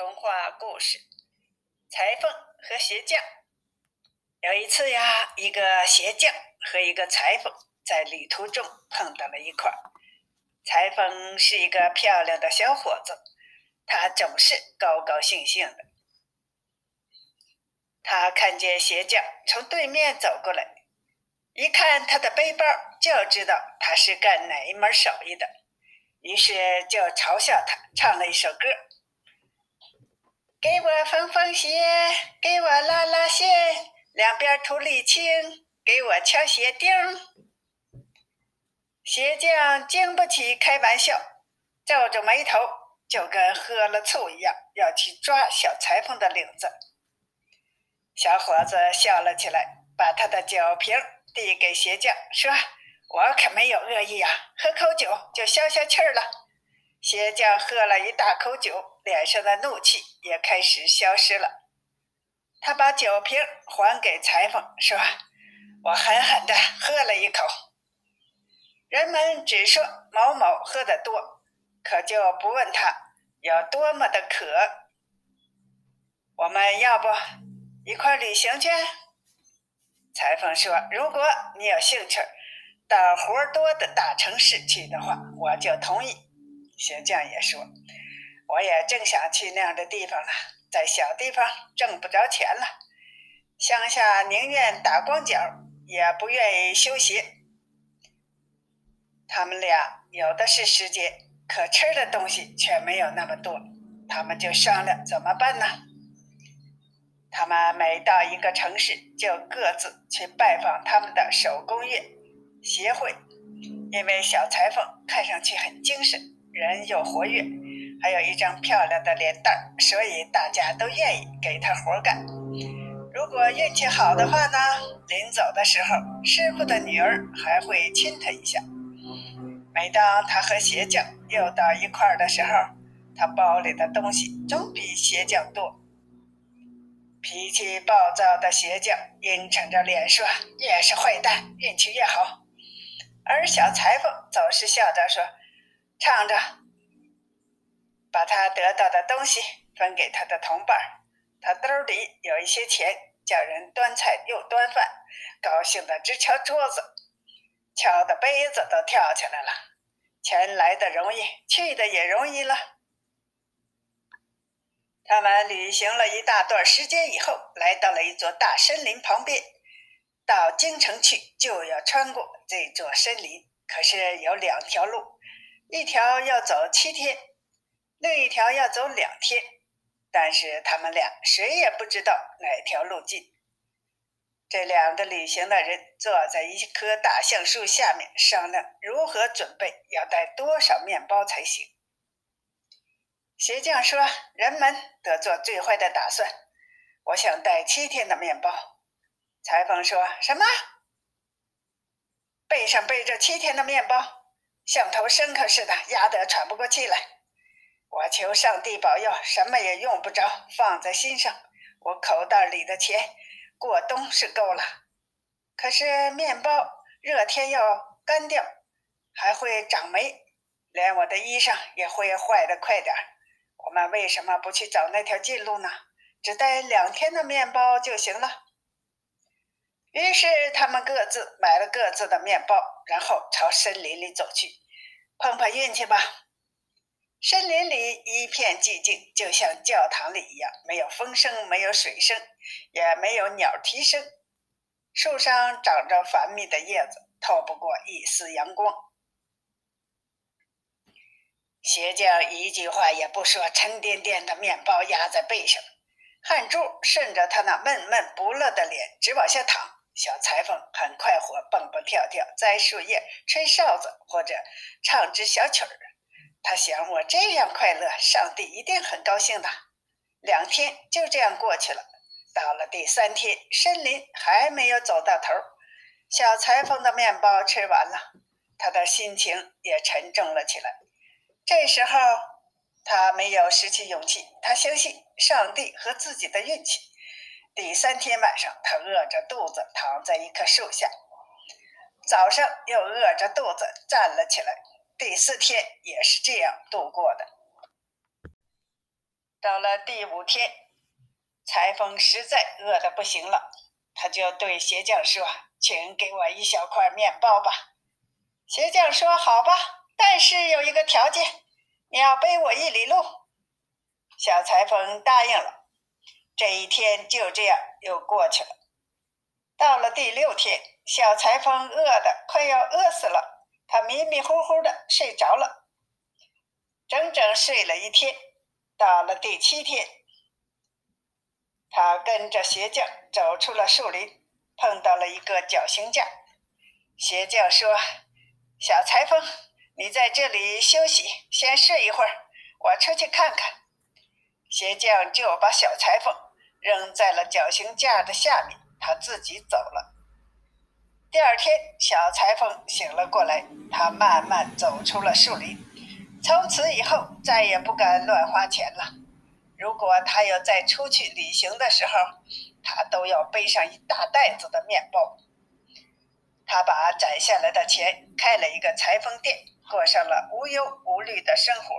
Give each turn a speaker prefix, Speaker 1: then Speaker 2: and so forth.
Speaker 1: 童话故事：裁缝和鞋匠。有一次呀，一个鞋匠和一个裁缝在旅途中碰到了一块儿。裁缝是一个漂亮的小伙子，他总是高高兴兴的。他看见鞋匠从对面走过来，一看他的背包，就知道他是干哪一门手艺的，于是就嘲笑他，唱了一首歌。给我缝缝鞋，给我拉拉线，两边涂沥青，给我敲鞋钉。鞋匠经不起开玩笑，皱着眉头，就跟喝了醋一样，要去抓小裁缝的领子。小伙子笑了起来，把他的酒瓶递给鞋匠，说：“我可没有恶意啊，喝口酒就消消气儿了。”鞋匠喝了一大口酒，脸上的怒气也开始消失了。他把酒瓶还给裁缝，说：“我狠狠地喝了一口。”人们只说某某喝得多，可就不问他有多么的渴。我们要不一块旅行去？裁缝说：“如果你有兴趣到活多的大城市去的话，我就同意。”鞋匠也说：“我也正想去那样的地方了，在小地方挣不着钱了，乡下宁愿打光脚，也不愿意修鞋。他们俩有的是时间，可吃的东西却没有那么多，他们就商量怎么办呢？他们每到一个城市，就各自去拜访他们的手工业协会，因为小裁缝看上去很精神。”人又活跃，还有一张漂亮的脸蛋儿，所以大家都愿意给他活干。如果运气好的话呢，临走的时候，师傅的女儿还会亲他一下。每当他和鞋匠又到一块儿的时候，他包里的东西总比鞋匠多。脾气暴躁的鞋匠阴沉着脸说：“越是坏蛋，运气越好。”而小裁缝总是笑着说。唱着，把他得到的东西分给他的同伴他兜里有一些钱，叫人端菜又端饭，高兴的直敲桌子，敲的杯子都跳起来了。钱来的容易，去的也容易了。他们旅行了一大段时间以后，来到了一座大森林旁边。到京城去就要穿过这座森林，可是有两条路。一条要走七天，另一条要走两天，但是他们俩谁也不知道哪条路近。这两个旅行的人坐在一棵大橡树下面商量如何准备，要带多少面包才行。鞋匠说：“人们得做最坏的打算，我想带七天的面包。”裁缝说什么？背上背着七天的面包？像头牲口似的，压得喘不过气来。我求上帝保佑，什么也用不着放在心上。我口袋里的钱过冬是够了，可是面包热天要干掉，还会长霉，连我的衣裳也会坏得快点儿。我们为什么不去找那条近路呢？只带两天的面包就行了。于是他们各自买了各自的面包，然后朝森林里走去。碰碰运气吧。森林里一片寂静，就像教堂里一样，没有风声，没有水声，也没有鸟啼声。树上长着繁密的叶子，透不过一丝阳光。鞋匠一句话也不说，沉甸甸的面包压在背上，汗珠顺着他那闷闷不乐的脸直往下淌。小裁缝很快活，蹦蹦跳跳，摘树叶，吹哨子，或者唱支小曲儿。他想：我这样快乐，上帝一定很高兴的。两天就这样过去了。到了第三天，森林还没有走到头，小裁缝的面包吃完了，他的心情也沉重了起来。这时候，他没有失去勇气，他相信上帝和自己的运气。第三天晚上，他饿着肚子躺在一棵树下，早上又饿着肚子站了起来。第四天也是这样度过的。到了第五天，裁缝实在饿得不行了，他就对鞋匠说：“请给我一小块面包吧。”鞋匠说：“好吧，但是有一个条件，你要背我一里路。”小裁缝答应了。这一天就这样又过去了。到了第六天，小裁缝饿得快要饿死了，他迷迷糊糊的睡着了，整整睡了一天。到了第七天，他跟着鞋匠走出了树林，碰到了一个绞刑架。鞋匠说：“小裁缝，你在这里休息，先睡一会儿，我出去看看。”鞋匠就把小裁缝扔在了绞刑架的下面，他自己走了。第二天，小裁缝醒了过来，他慢慢走出了树林。从此以后，再也不敢乱花钱了。如果他要再出去旅行的时候，他都要背上一大袋子的面包。他把攒下来的钱开了一个裁缝店，过上了无忧无虑的生活。